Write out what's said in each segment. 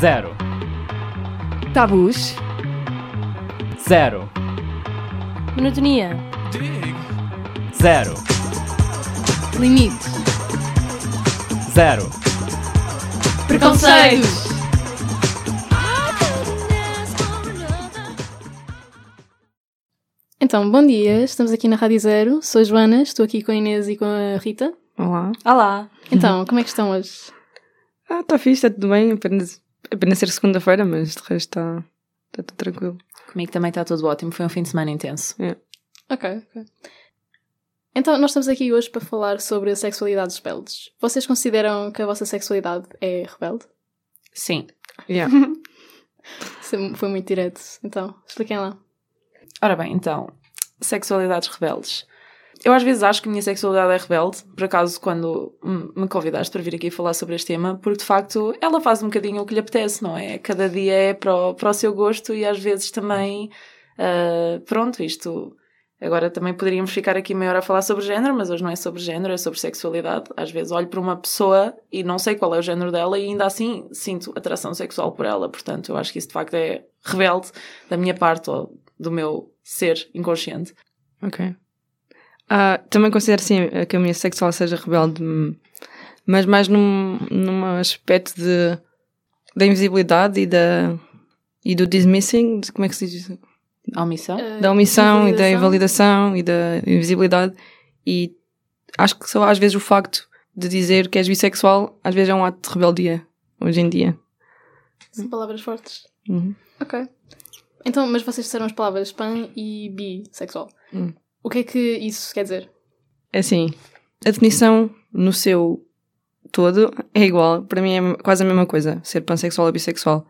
Zero. Tabus. Zero. Monotonia. Zero. Limites. Zero. Preconceitos. Então, bom dia, estamos aqui na Rádio Zero. Sou a Joana, estou aqui com a Inês e com a Rita. Olá. Olá. Então, como é que estão hoje? Ah, está fixe, está tudo bem. Apenas, apenas ser segunda-feira, mas de resto está tá tudo tranquilo. Comigo também está tudo ótimo. Foi um fim de semana intenso. Ok, ok. Então, nós estamos aqui hoje para falar sobre a sexualidade dos rebeldes. Vocês consideram que a vossa sexualidade é rebelde? Sim. Yeah. Foi muito direto. Então, expliquem lá. Ora bem, então, sexualidades rebeldes. Eu às vezes acho que a minha sexualidade é rebelde, por acaso, quando me convidaste para vir aqui falar sobre este tema, porque de facto ela faz um bocadinho o que lhe apetece, não é? Cada dia é para o, para o seu gosto e às vezes também, ah, pronto, isto. Agora também poderíamos ficar aqui meia hora a falar sobre género, mas hoje não é sobre género, é sobre sexualidade. Às vezes olho para uma pessoa e não sei qual é o género dela e ainda assim sinto atração sexual por ela. Portanto, eu acho que isso de facto é rebelde da minha parte ou do meu ser inconsciente. Ok. Ah, também considero sim eh, que a minha sexual seja rebelde, mas mais num, num aspecto de, da invisibilidade e, da, e do dismissing, de- como é que se diz isso? A omissão? Uh, Da omissão e da invalidação. e da invisibilidade. E acho que só às vezes o facto de dizer que és bissexual, às vezes é um ato de rebeldia, hoje em dia. São palavras fortes. Uhum. Ok. Então, mas vocês disseram as palavras pan e bissexual. Hum. O que é que isso quer dizer? É assim, a definição no seu todo é igual. Para mim é quase a mesma coisa, ser pansexual ou bissexual.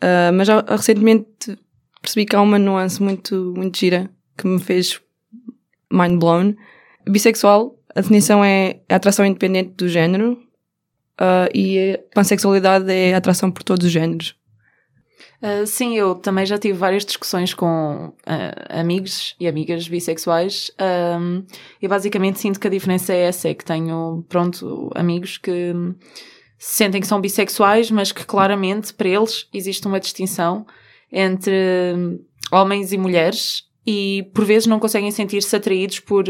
Ah, mas já recentemente percebi que há uma nuance muito, muito gira que me fez mind blown. Bissexual, a definição é a atração independente do género ah, e pansexualidade é a atração por todos os géneros. Uh, sim, eu também já tive várias discussões com uh, amigos e amigas bissexuais um, e basicamente sinto que a diferença é essa, é que tenho, pronto, amigos que sentem que são bissexuais, mas que claramente para eles existe uma distinção entre homens e mulheres e por vezes não conseguem sentir-se atraídos por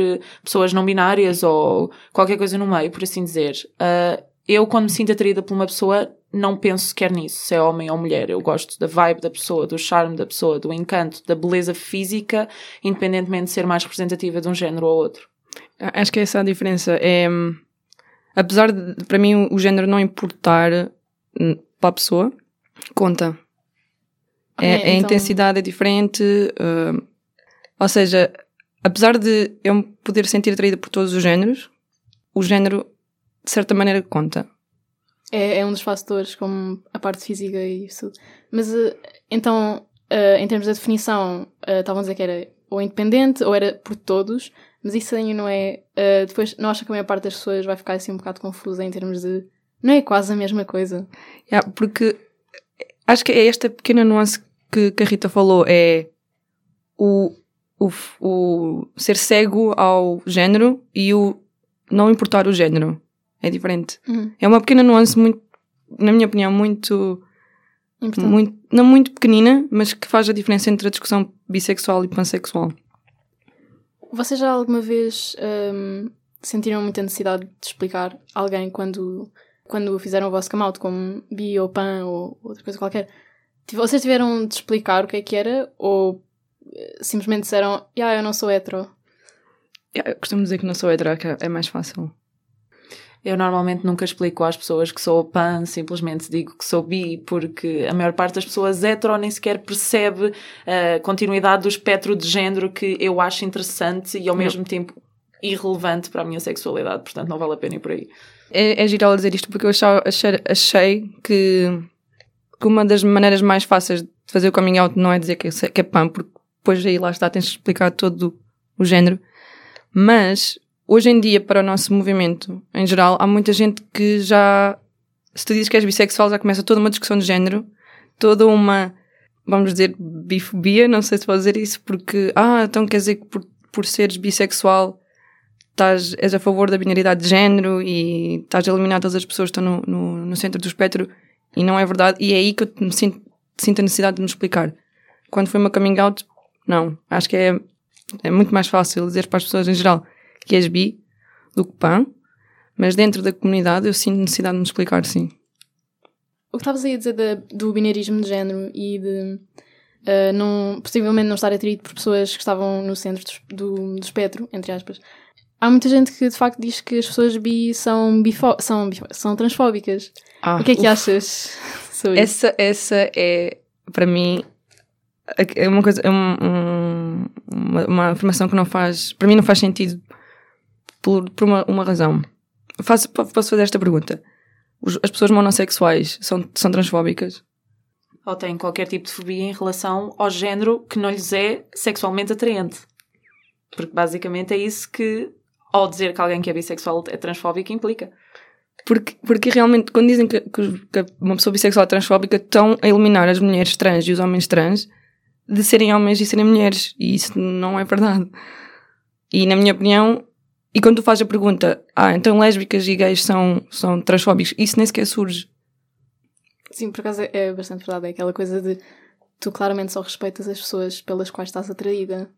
pessoas não binárias ou qualquer coisa no meio, por assim dizer. Uh, eu, quando me sinto atraída por uma pessoa, não penso sequer nisso, se é homem ou mulher. Eu gosto da vibe da pessoa, do charme da pessoa, do encanto, da beleza física, independentemente de ser mais representativa de um género ou outro. A- Acho que essa é a diferença. É, apesar de, para mim, o género não importar hum, para a pessoa, conta. Ok, é, a então- intensidade é diferente. hum, ou seja, apesar de eu me poder sentir atraída por todos os géneros, o género, de certa maneira, conta. É, é um dos fatores, como a parte física e isso. Mas eh, então, eh, em termos da definição, eh, estavam a dizer que era ou independente ou era por todos, mas isso ainda não é. depois, não acho que a maior parte das pessoas vai ficar assim um bocado confusa em termos de. Não é quase a mesma coisa. Yeah, porque acho que é esta pequena nuance que, que a Rita falou, é o, o, o ser cego ao género e o não importar o género. É diferente. Uhum. É uma pequena nuance muito, na minha opinião, muito, Importante. muito, não muito pequenina, mas que faz a diferença entre a discussão bissexual e pansexual. Vocês já alguma vez hum, sentiram muita necessidade de explicar a alguém quando, quando fizeram o vosso come out, como bi ou pan ou outra coisa qualquer? Vocês tiveram de explicar o que é que era ou eh, simplesmente disseram, ah, eu não sou hetero? Eu costumo dizer que não sou hetero, que é mais fácil. Eu normalmente nunca explico às pessoas que sou pan, simplesmente digo que sou bi, porque a maior parte das pessoas hetero nem sequer percebe a continuidade do espectro de género que eu acho interessante e ao mesmo tempo irrelevante para a minha sexualidade, portanto não vale a pena ir por aí. É, é giro ela dizer isto porque eu achei, achei que, que uma das maneiras mais fáceis de fazer o coming out não é dizer que é, que é pan, porque depois aí lá está, tens de explicar todo o género. Mas, hoje em dia, para o nosso movimento em geral, há muita gente que já, se tu dizes que és bissexual, já começa toda uma discussão de género, toda uma, vamos dizer, bifobia, não sei se vou dizer isso, porque, ah, então quer dizer que por, por seres bissexual estás, és a favor da binaridade de género e estás a eliminar todas as pessoas que estão no, no, no centro do espectro. E não é verdade. E é aí que eu me sinto, sinto a necessidade de me explicar. Quando foi uma coming out, não. Acho que é, é muito mais fácil dizer para as pessoas em geral que és bi do que pan. Mas dentro da comunidade eu sinto necessidade de me explicar, sim. O que estavas aí a dizer da- do bineirismo de género e de ah, não, possivelmente não estar atraído por pessoas que estavam no centro do, do, do espectro, entre aspas. Há muita gente que de facto diz que as pessoas bi são, bifo, são, bifo- são transfóbicas. Ah, o que é que uf. achas sobre isso? Essa, essa é, para mim, é uma coisa, é um- um- uma, uma afirmação que não faz, para mim não faz sentido por, por uma, uma razão. Faço, posso fazer esta pergunta? Os- As pessoas monossexuais são, são transfóbicas? Ou têm qualquer tipo de fobia em relação ao género que não lhes é sexualmente atraente. Porque basicamente é isso que, ao dizer que alguém que é bissexual é transfóbico, implica. Porque, porque realmente, quando dizem que, que- que uma pessoa bissexual é transfóbica, estão a eliminar as mulheres trans e os homens trans de serem homens e serem mulheres. E isso não é verdade. E na minha opinião, e quando tu fazes a pergunta, ah, então lésbicas e gays são, são transfóbicos, isso nem sequer surge. Sim, por acaso é- bastante verdade. É aquela coisa de tu claramente só respeitas as pessoas pelas quais estás atraída.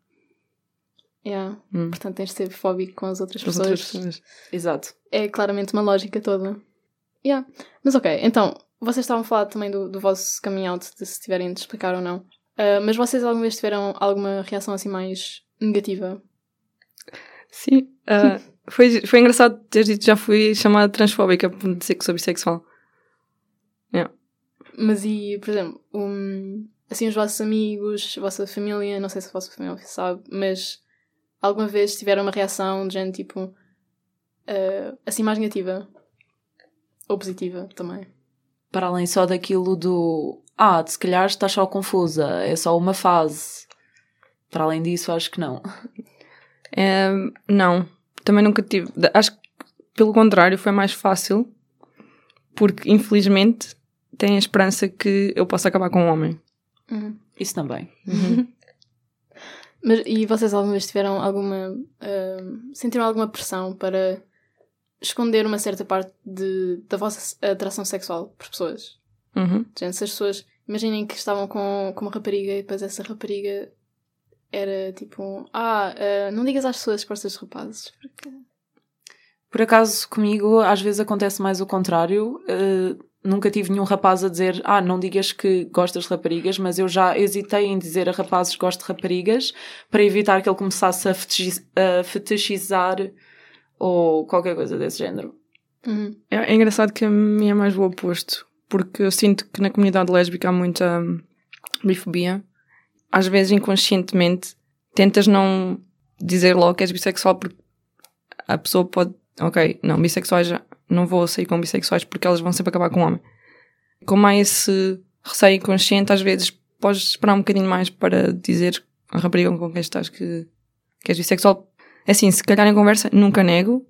Yeah. Hum. Portanto, tens de ser fóbico com as outras As pessoas. outras pessoas. Exato. É claramente uma lógica toda. Yeah. Mas ok, então, vocês estavam a falar também do, do vosso coming out, de se tiverem de explicar ou não. Ah, mas vocês alguma vez tiveram alguma reação assim mais negativa? Sim. ah, foi, foi engraçado teres dito que já fui chamada transfóbica por dizer que sou bissexual. Mas e, por exemplo, um, assim, os vossos amigos, a vossa família, não sei se a vossa família sabe, mas alguma vez tiveram uma reação de gente tipo ah, assim mais negativa? Ou positiva também? Para além só daquilo do ah, se calhar estás só confusa, é só uma fase. Para além disso, acho que não. É, não, também nunca tive. Acho que, pelo contrário, foi mais fácil, porque infelizmente tem a esperança que eu possa acabar com um homem. Uhum. Isso também. Mas, e vocês alguma vez tiveram alguma. ah, sentiram alguma pressão para esconder uma certa parte de, da vossa atração sexual por pessoas? Uhum. Gente, se as pessoas. Imaginem que estavam com, com uma rapariga e depois essa rapariga era tipo. Ah, ah, não digas às pessoas que gostas de rapazes. Porque... Por acaso, comigo, às vezes acontece mais o contrário. Eh, nunca tive nenhum rapaz a dizer, ah, não digas que gostas de raparigas, mas eu já hesitei em dizer a rapazes que gosto de raparigas para evitar que ele começasse a, fetichi- a fetichizar ou qualquer coisa desse género. Uhum. É, é engraçado que a minha é mais o oposto, porque eu sinto que na comunidade lésbica há muita hum, bifobia. Às vezes, inconscientemente, tentas não dizer logo que és bissexual porque a pessoa pode. Ok, não, bissexuais já. Não vou sair com bissexuais porque elas vão sempre acabar com um homem. Como há esse receio inconsciente, às vezes podes esperar um bocadinho mais para dizer à rapariga com quem estás que, que és bissexual. É Assim, se calhar em conversa, nunca nego.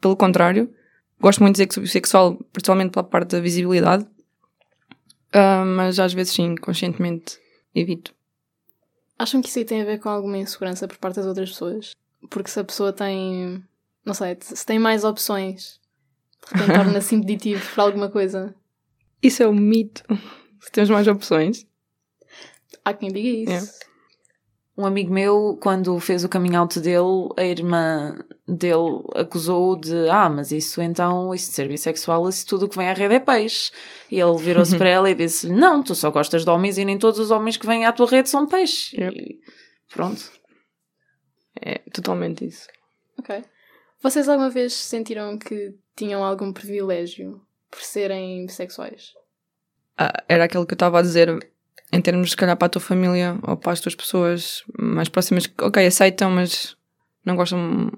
Pelo contrário, gosto muito de dizer que sou bissexual, principalmente pela parte da visibilidade. Ah, mas às vezes sim, conscientemente evito. Acham que isso aí tem a ver com alguma insegurança por parte das outras pessoas? Porque se a pessoa tem. Não sei, se tem mais opções, de repente torna-se impeditivo para alguma coisa. Isso é um mito. Se temos mais opções. Há quem diga isso. Um amigo meu, quando fez o coming out dele, a irmã dele acusou-o de ah, mas isso então, isso de ser bissexual, isso tudo o que vem à rede é peixe. E ele virou-se para ela e disse não, tu só gostas de homens e nem todos os homens que vêm à tua rede são peixe. Yep. E pronto. É totalmente isso. Ok. Vocês alguma vez sentiram que tinham algum privilégio por serem bissexuais? Ah, era aquilo que eu estava a dizer em termos, se calhar, para a tua família ou para as tuas pessoas mais próximas que, ok, aceitam, mas não gostam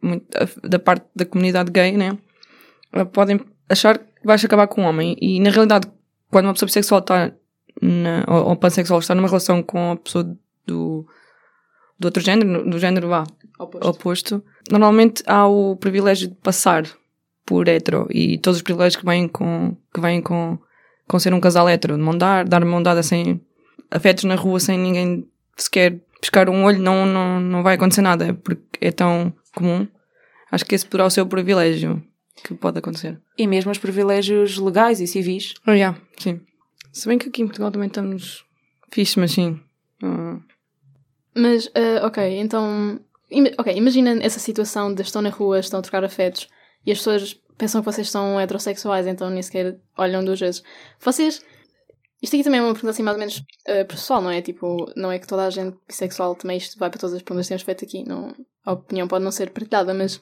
muito da- da parte da comunidade gay, né? Ah, Podem achar que vais acabar com um homem. E, na realidade, quando uma pessoa bissexual está, na, ou, ou pansexual está numa relação com a pessoa do, do outro género, do género, vá, Oposto. oposto, normalmente há o privilégio de passar por hetero e todos os privilégios que vêm com, que vêm com, com ser um casal hetero, de mão dar, dar mão dada sem afetos na rua, sem ninguém sequer pescar um olho, não, não, não vai acontecer nada, porque é tão comum. Acho que esse poderá ser o privilégio. que pode acontecer. E mesmo os privilégios legais e civis. Oh, yeah, sim. Se bem que aqui em Portugal também estamos fixe, mas sim. Ah, Mas, ah, ok, então. ok, imagina essa situação de estão na rua, estão a trocar afetos e as pessoas pensam que vocês são heterossexuais, então nem sequer olham duas vezes. Vocês. Isto aqui também é uma pergunta assim mais ou menos ah, pessoal, não é? Tipo, não é que toda a gente bissexual também isto vai para todas as perguntas que temos feito aqui. Não, a opinião pode não ser partilhada, mas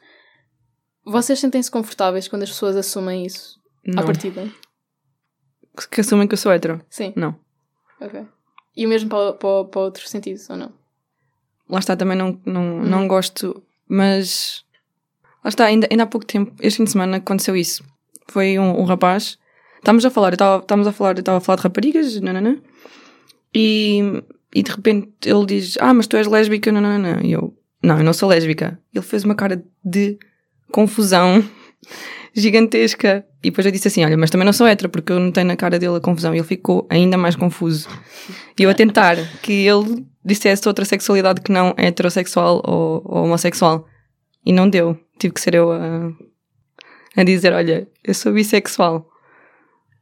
vocês sentem-se confortáveis quando as pessoas assumem isso à não. partida? Que assumem que eu sou hétero. Sim, Não. ok. E o mesmo para, para, para outros sentidos, ou não? Lá está, também não, não, não gosto, mas. Lá está, ainda, ainda há pouco tempo, este fim de semana, aconteceu isso. Foi um, um rapaz. Estávamos a falar, estávamos a falar, eu estava a falar de raparigas, nananã, e, e de repente ele diz: Ah, mas tu és lésbica, nananã. E eu: Não, eu não sou lésbica. Ele fez uma cara de confusão gigantesca. E depois eu disse assim: Olha, mas também não sou hétero, porque eu notei na cara dele a confusão. E ele ficou ainda mais confuso. E eu a tentar que ele dissesse outra sexualidade que não heterossexual ou, ou homossexual. E não deu. Tive que ser eu a, a dizer: Olha, eu sou bissexual.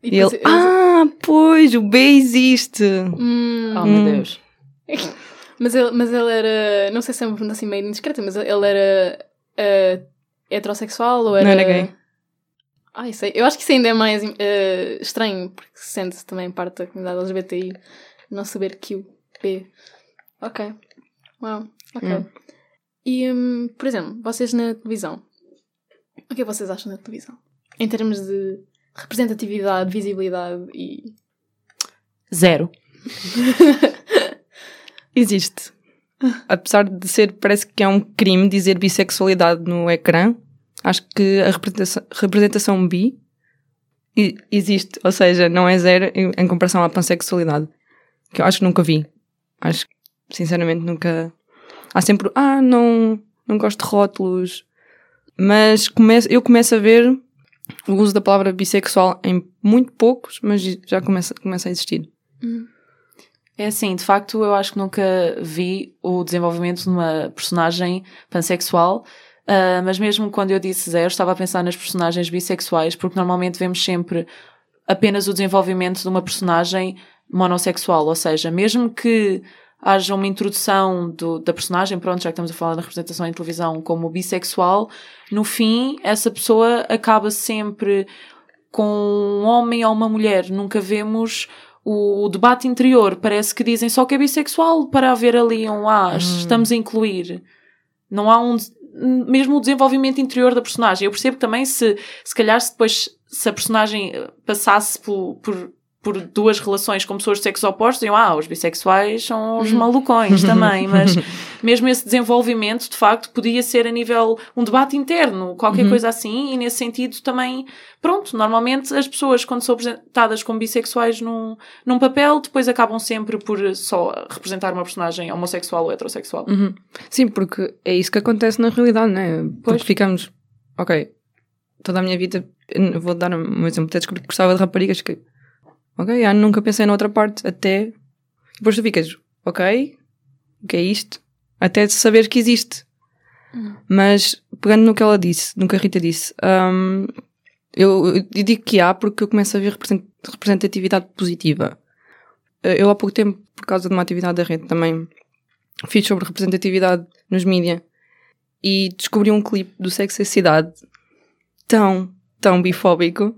E, depois ele: eles- Ah, pois, o B existe. Hum. Oh meu Hum. Deus. Mas ele, mas ele era. Não sei se é uma pergunta assim meio indiscreta, mas ele era eh, heterossexual ou era. Não era gay. Ah, isso aí- eu acho que isso ainda é mais eh, estranho, porque se sente também parte da comunidade LGBTI não saber que o B. Ok. Uau. Ok. Hum. E, hum, por exemplo, vocês na televisão. O que é que vocês acham da televisão? Em termos de representatividade, visibilidade e. Zero. Existe. Apesar de ser, parece que é um crime dizer bissexualidade no ecrã, acho que a representação, representação bi existe. Ou seja, não é zero em, em comparação à pansexualidade. Que eu acho que nunca vi. Acho que, sinceramente, nunca. Há sempre, ah, não, não gosto de rótulos. Mas começo, eu começo a ver o uso da palavra bissexual em muito poucos, mas já começa, começa a existir. É assim, de facto, eu acho que nunca vi o desenvolvimento de uma personagem pansexual, ah, mas mesmo quando eu disse zero, estava a pensar nas personagens bissexuais, porque normalmente vemos sempre apenas o desenvolvimento de uma personagem monossexual, ou seja, mesmo que haja uma introdução do- da personagem, pronto, já que estamos a falar da representação em televisão como bissexual, no fim, essa pessoa acaba sempre com um homem ou uma mulher. Nunca vemos o, o debate interior. Parece que dizem só que é bissexual para haver ali um ah, estamos a incluir. Não há um. Mesmo o desenvolvimento interior da personagem. Eu percebo também se, se calhar, se depois, se a personagem eh, passasse por, por, por duas relações com pessoas de sexos opostos, diziam, ah, os bissexuais são os malucões também, mas mesmo esse desenvolvimento, de facto, podia ser a nível, um debate interno, qualquer coisa assim, e nesse sentido também, pronto, normalmente as pessoas, quando são apresentadas como bissexuais num, num papel, depois acabam sempre por só representar uma personagem homossexual ou heterossexual. Uhum. Sim, porque é isso que acontece na realidade, né? Porque Pois. ficamos, ok, toda a minha vida, vou dar um exemplo, até descobri que gostava de raparigas que, ok, ah, nunca pensei noutra parte, até, depois tu ficas, ok, o que é isto? Até saber que existe. Mas, pegando no que ela disse, no que a Rita disse, hum, eu, eu digo que há porque eu começo a ver represent- representatividade positiva. Eu há pouco tempo, por causa de uma atividade da rede também, fiz sobre representatividade nos mídia e descobri um clipe do Sexo e Cidade tão, tão bifóbico.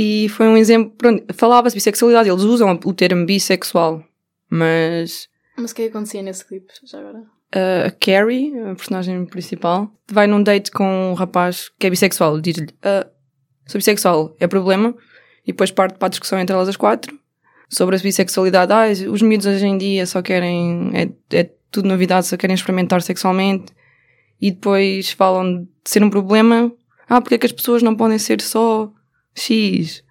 E foi um exemplo. Falava-se bissexualidade, eles usam o termo bissexual, mas Mas o que é acontecia nesse clipe, já agora? uh, a Carrie, a personagem principal, vai num date com um rapaz que é bissexual. Diz-lhe: "Ah, Sou bissexual, é problema? E depois parte para a discussão entre elas as quatro sobre a bissexualidade. Ah, os miúdos hoje em dia só querem. É, é tudo novidade, só querem experimentar sexualmente. E depois falam de ser um problema. Ah, porque é que as pessoas não podem ser só X?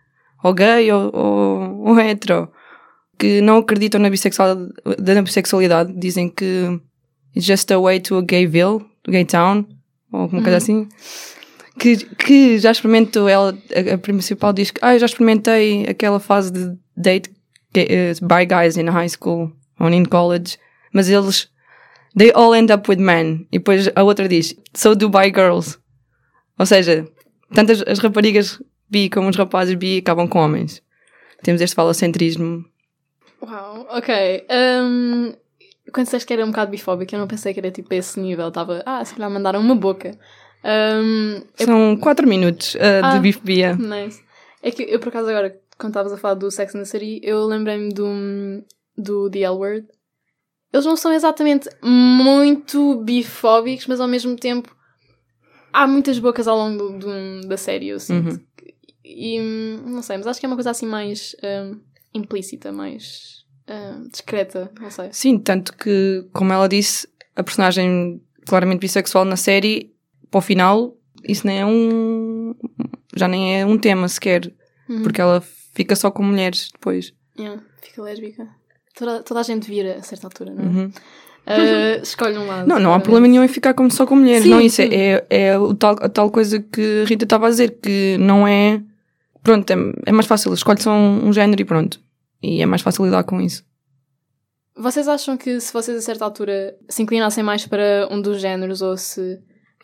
Ou gay ou, ou, ou hetero? Que não acreditam na bissexualidade, na bissexualidade. Dizem que it's just a way to a gayville, gay town. Ou alguma coisa assim. Que, que já experimentou, ela, a, a principal diz que, ah, eu já experimentei aquela fase de date gay- eh, by guys in high school ou in college, mas eles, they all end up with men. E depois a outra diz, so do by girls. Ou seja, tanto as, as raparigas bi como os rapazes bi acabam com homens. Temos este falocentrismo. Uau, ok. Um, quando disseste que era um bocado bifóbico, eu não pensei que era tipo esse nível. Estava, ah, se calhar mandaram uma boca. Um, eu- São 4 minutos uh, Ah. de bifobia. Nice. É que eu, por acaso, agora, quando estavas a falar do Sex and the City, eu lembrei-me do, do The L Word. Eles não são exatamente muito bifóbicos, mas ao mesmo tempo há muitas bocas ao longo do- do- da série, eu sinto. Uhum. E hum, não sei, mas acho que é uma coisa assim mais hum, implícita, mais hum, discreta, não sei. Sim, tanto que, como ela disse, a personagem claramente bissexual na série, para o final, isso nem é um. Já nem é um tema sequer, Uhum. porque ela fica só com mulheres depois. Yeah, fica lésbica. Toda, toda a gente vira a certa altura, não é? Uhum. Uh, escolhe um lado. Não, não há problema nenhum em ficar como só com mulheres. Sim, não, isso sim. é, é, é o tal, a tal coisa que a Rita estava a dizer, que não é. Pronto, é, é mais fácil, escolhe só um, um género e pronto. E é mais fácil lidar com isso. Vocês acham que se vocês a certa altura se inclinassem mais para um dos géneros ou se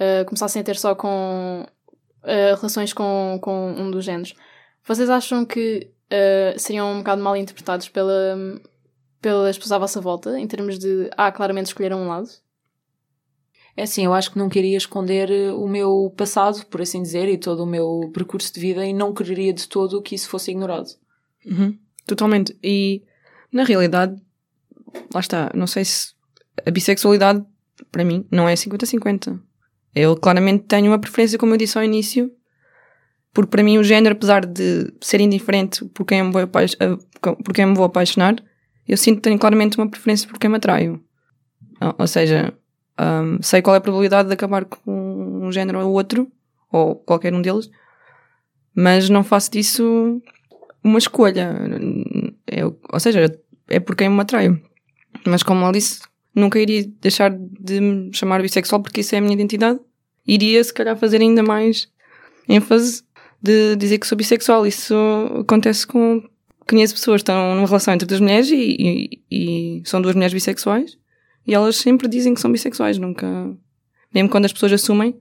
uh, começassem a ter só com uh, relações com, com um dos géneros, vocês acham que uh, seriam um bocado mal interpretados pela, pelas pessoas à vossa volta, em termos de, ah, claramente escolheram um lado? É assim, eu acho que não queria esconder eh, o meu passado, por assim dizer, e todo o meu percurso de vida e não quereria de todo que isso fosse ignorado. Uhum, Totalmente. E na realidade, lá está, não sei se a bissexualidade, para mim, não é 50-50. Eu claramente tenho uma preferência, como eu disse ao início, porque para mim o género, apesar de ser indiferente por quem me vou, apaix- eh, por quem me vou apaixonar, eu sinto que tenho claramente uma preferência por quem me atraio. Ou seja, hum, sei qual é a probabilidade de acabar com um género ou outro, ou qualquer um deles, mas não faço disso uma escolha. É, ou seja, é por quem me atraio. Mas como ela disse, nunca iria deixar de me chamar bissexual porque isso é a minha identidade. Iria, se calhar, fazer ainda mais ênfase de dizer que sou bissexual. Isso acontece com. Conheço pessoas que estão numa relação entre duas mulheres e, e- e são duas mulheres bissexuais e elas sempre dizem que são bissexuais, nunca. Mesmo quando as pessoas assumem.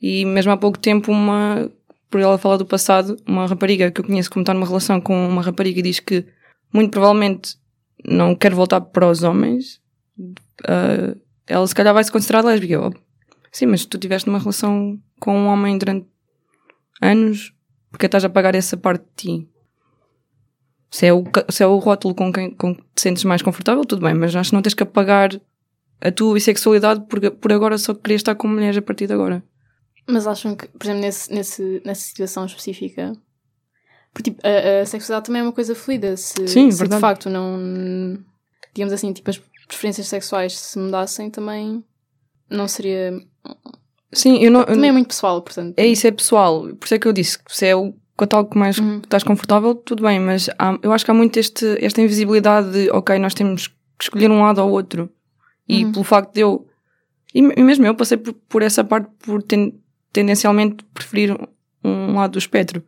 E mesmo há pouco tempo, uma. Por ela falar do passado, uma rapariga que eu conheço como está numa relação com uma rapariga e diz que muito provavelmente não quer voltar para os homens, ah, ela se calhar vai se considerar lésbica. Eu, Sim, mas tu estiveste numa relação com um homem durante anos, porque estás a pagar essa parte de ti? Se é o, se é o rótulo com quem com que te sentes mais confortável, tudo bem, mas acho que não tens que apagar a tua bissexualidade por, por agora só querias estar com mulheres a partir de agora. Mas acham que, por exemplo, nesse, nesse, nessa situação específica, porque tipo, a, a sexualidade também é uma coisa fluida. Se, Sim, se de facto não. Digamos assim, tipo, as preferências sexuais se mudassem também não seria. Sim, eu não. eu Também é muito pessoal, portanto. É isso, é pessoal. Por isso é que eu disse que se é o catálogo que mais Uhum. estás confortável, tudo bem, mas há- eu acho que há muito este, esta invisibilidade de, ok, nós temos que escolher um lado ou outro. E Uhum. pelo facto de eu. E, mesmo eu passei por, por essa parte por ten- tendencialmente preferir um, lado do espectro.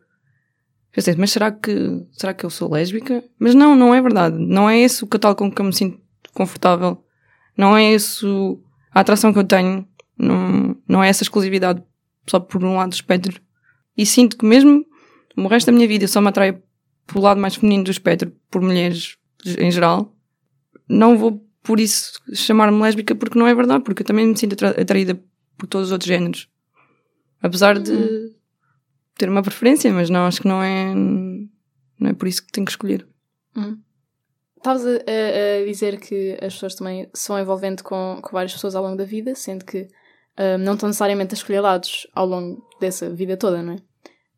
Pensei, mas será que, será que eu sou lésbica? Mas não, não é verdade. Não é esse o catálogo com que eu me sinto confortável. Não é esse o- a atração que eu tenho. Não, não é essa exclusividade só por um lado do espectro. E sinto que mesmo o resto da minha vida só me atraio pelo lado mais feminino do espectro, por mulheres em geral. Não vou por isso chamar-me lésbica porque não é verdade, porque eu também me sinto atra- atraída por todos os outros géneros. Apesar de ter uma preferência, mas não, acho que não é, não é por isso que tenho que escolher. Hum. Estavas a, a- dizer que as pessoas também são envolvendo com, com várias pessoas ao longo da vida, sendo que ah, não estão necessariamente a escolher lados ao longo dessa vida toda, não é?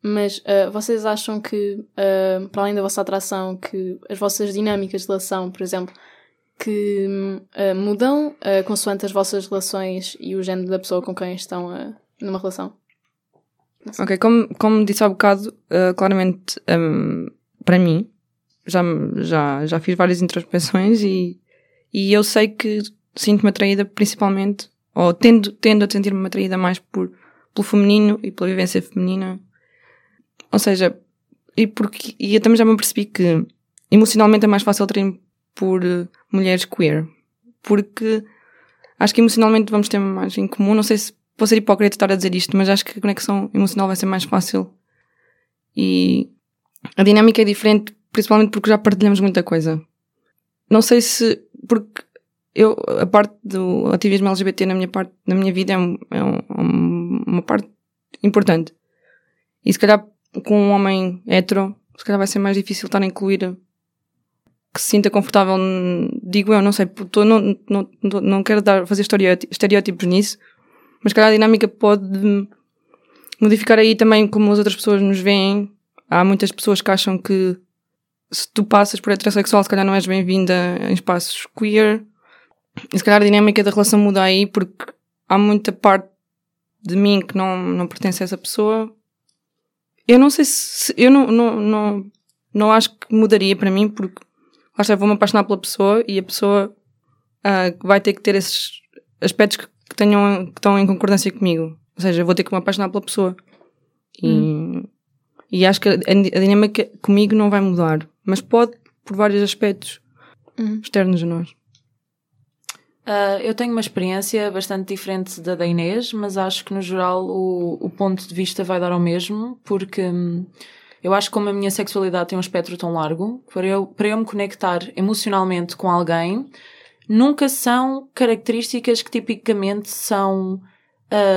Mas ah, vocês acham que, ah, para além da vossa atração, que as vossas dinâmicas de relação, por exemplo, que ah, mudam consoante as vossas relações e o género da pessoa com quem estão numa relação? Ok, como, como disse há bocado, uh, claramente, um, para mim, já, já, já fiz várias introspecções e, e eu sei que sinto-me atraída principalmente, ou tendo, tendo a sentir-me atraída mais por, pelo feminino e pela vivência feminina. Ou seja, e, porque, e eu também já me percebi que emocionalmente é mais fácil atrair-me por uh, mulheres queer. Porque acho que emocionalmente vamos ter mais em comum, não sei se vou ser hipócrita estar a dizer isto, mas acho que a conexão emocional vai ser mais fácil. E a dinâmica é diferente, principalmente porque já partilhamos muita coisa. Não sei se. Porque eu, a parte do ativismo LGBT na minha, parte, na minha vida é, um- é um- uma parte importante. E se calhar com um homem hétero, se calhar vai ser mais difícil estar a incluir que se sinta confortável, digo eu, não sei, tô- não, não, não, quero dar, fazer estereóti- estereótipos nisso, mas se calhar a dinâmica pode modificar aí também como as outras pessoas nos veem. Há muitas pessoas que acham que se tu passas por heterossexual, se calhar não és bem-vinda em espaços queer. E se calhar a dinâmica da relação muda aí porque há muita parte de mim que não, não pertence a essa pessoa. Eu não sei se. eu não, não, não, não acho que mudaria para mim porque lá está, vou-me apaixonar pela pessoa e a pessoa ah, vai ter que ter esses aspectos que, que tenham, que estão em concordância comigo. Ou seja, vou ter que me apaixonar pela pessoa. E, e acho que a, a dinâmica comigo não vai mudar. Mas pode por vários aspectos Uhum. externos a nós. Ah, eu tenho uma experiência bastante diferente da da Inês, mas acho que no geral o, o ponto de vista vai dar ao mesmo, porque hum, eu acho que como a minha sexualidade tem um espectro tão largo, para eu, para eu me conectar emocionalmente com alguém, nunca são características que tipicamente são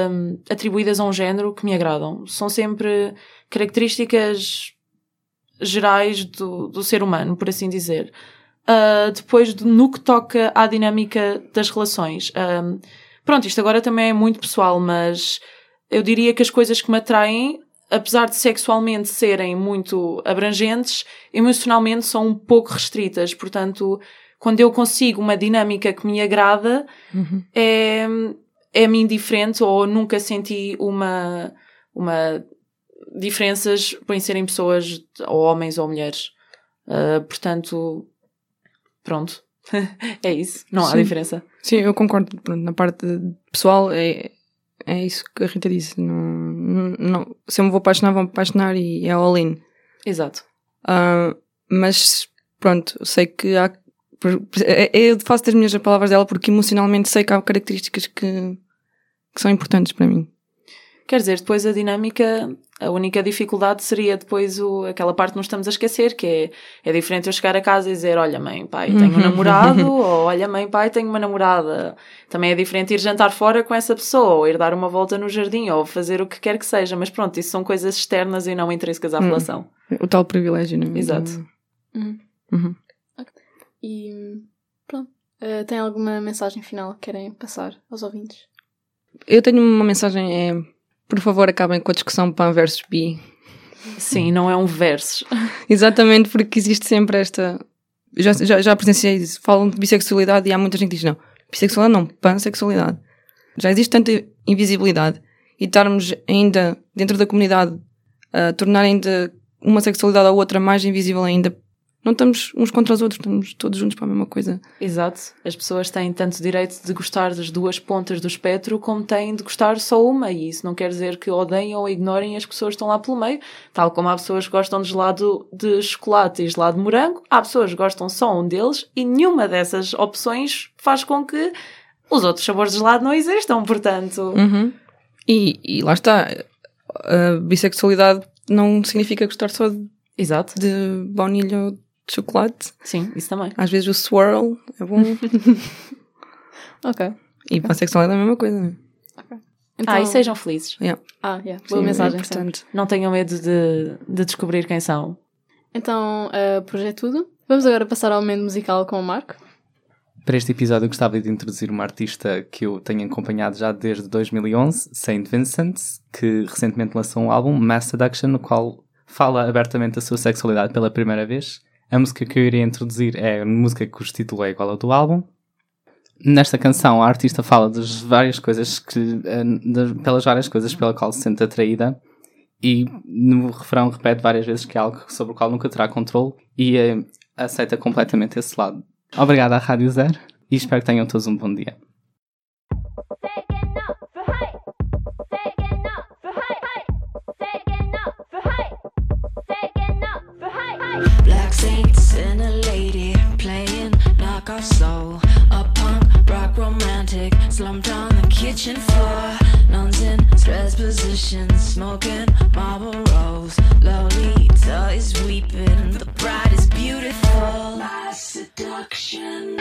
hum, atribuídas a um género que me agradam. São sempre características gerais do, do ser humano, por assim dizer. Uh, depois de, no que toca à dinâmica das relações. Um, pronto, isto agora também é muito pessoal, mas eu diria que as coisas que me atraem, apesar de sexualmente serem muito abrangentes, emocionalmente são um pouco restritas. Portanto, quando eu consigo uma dinâmica que me agrada, é, é-me indiferente ou nunca senti uma, uma diferenças em serem pessoas, ou homens ou mulheres. Uh, portanto, pronto. é isso. Não há Sim. diferença. Sim, eu concordo. Pronto, na parte pessoal é, é isso que a Rita disse. Não, não, não- se eu me vou apaixonar, vou me apaixonar e é all in. Exato. Ah, mas pronto, sei que há. é- é- Eu faço das minhas palavras dela porque emocionalmente sei que há características que, que são importantes para mim. Quer dizer, depois a dinâmica, a única dificuldade seria depois o, aquela parte que nos estamos a esquecer, que é, é diferente eu chegar a casa e dizer, olha mãe, pai, tenho um namorado, ou olha mãe, pai, tenho uma namorada. Também é diferente ir jantar fora com essa pessoa, ou ir dar uma volta no jardim, ou fazer o que quer que seja, mas pronto, isso são coisas externas e não intrínsecas à Hum. relação. O tal privilégio, não é? Exato. Uhum. Uhum. E pronto. Uh, tem alguma mensagem final que querem passar aos ouvintes? Eu tenho uma mensagem, é por favor acabem com a discussão PAN versus bi. Sim, não é um verso. Exatamente porque existe sempre esta. Já, já, já presenciei isso. Falam de bissexualidade e há muita gente que diz não. Bissexualidade não, pansexualidade. Já existe tanta invisibilidade e estarmos ainda dentro da comunidade a tornar ainda uma sexualidade ou outra mais invisível ainda. Não estamos uns contra os outros, estamos todos juntos para a mesma coisa. Exato. As pessoas têm tanto direito de gostar das duas pontas do espectro como têm de gostar só uma. E isso não quer dizer que odeiem ou ignorem as pessoas que estão lá pelo meio. Tal como há pessoas que gostam de gelado de chocolate e gelado de morango, há pessoas que gostam só um deles e nenhuma dessas opções faz com que os outros sabores de gelado não existam. Portanto, Uhum. E, e lá está. A bissexualidade não significa gostar só de, exato. de baunilha ou de chocolate. Sim, isso também. Às vezes o swirl é bom. Ok. e pansexualidade é a mesma coisa, não é? Então, Ah, e sejam felizes. Yeah. Ah, yeah. Boa Sim, mensagem. é sempre. importante. Não tenham medo de, de descobrir quem são. Então, uh, por hoje é tudo. Vamos agora passar ao momento musical com o Marco. Para este episódio eu gostava de introduzir uma artista que eu tenho acompanhado já desde 2011, Saint Vincent, que recentemente lançou um álbum, Mass Seduction, no qual fala abertamente da sua sexualidade pela primeira vez. A música que eu iria introduzir é a música cujo título é igual ao do álbum. Nesta canção, a artista fala das várias coisas que, eh, pelas várias coisas pela qual se sente atraída e no refrão repete várias vezes que é algo sobre o qual nunca terá controle e eh, aceita completamente esse lado. Obrigado à Rádio Zero e espero que tenham todos um bom dia. saints and a lady playing knockoff soul. A punk rock romantic slumped on the kitchen floor. Nuns in stress positions, smoking marble rolls. Lolita is weeping, the bride is beautiful. My seduction.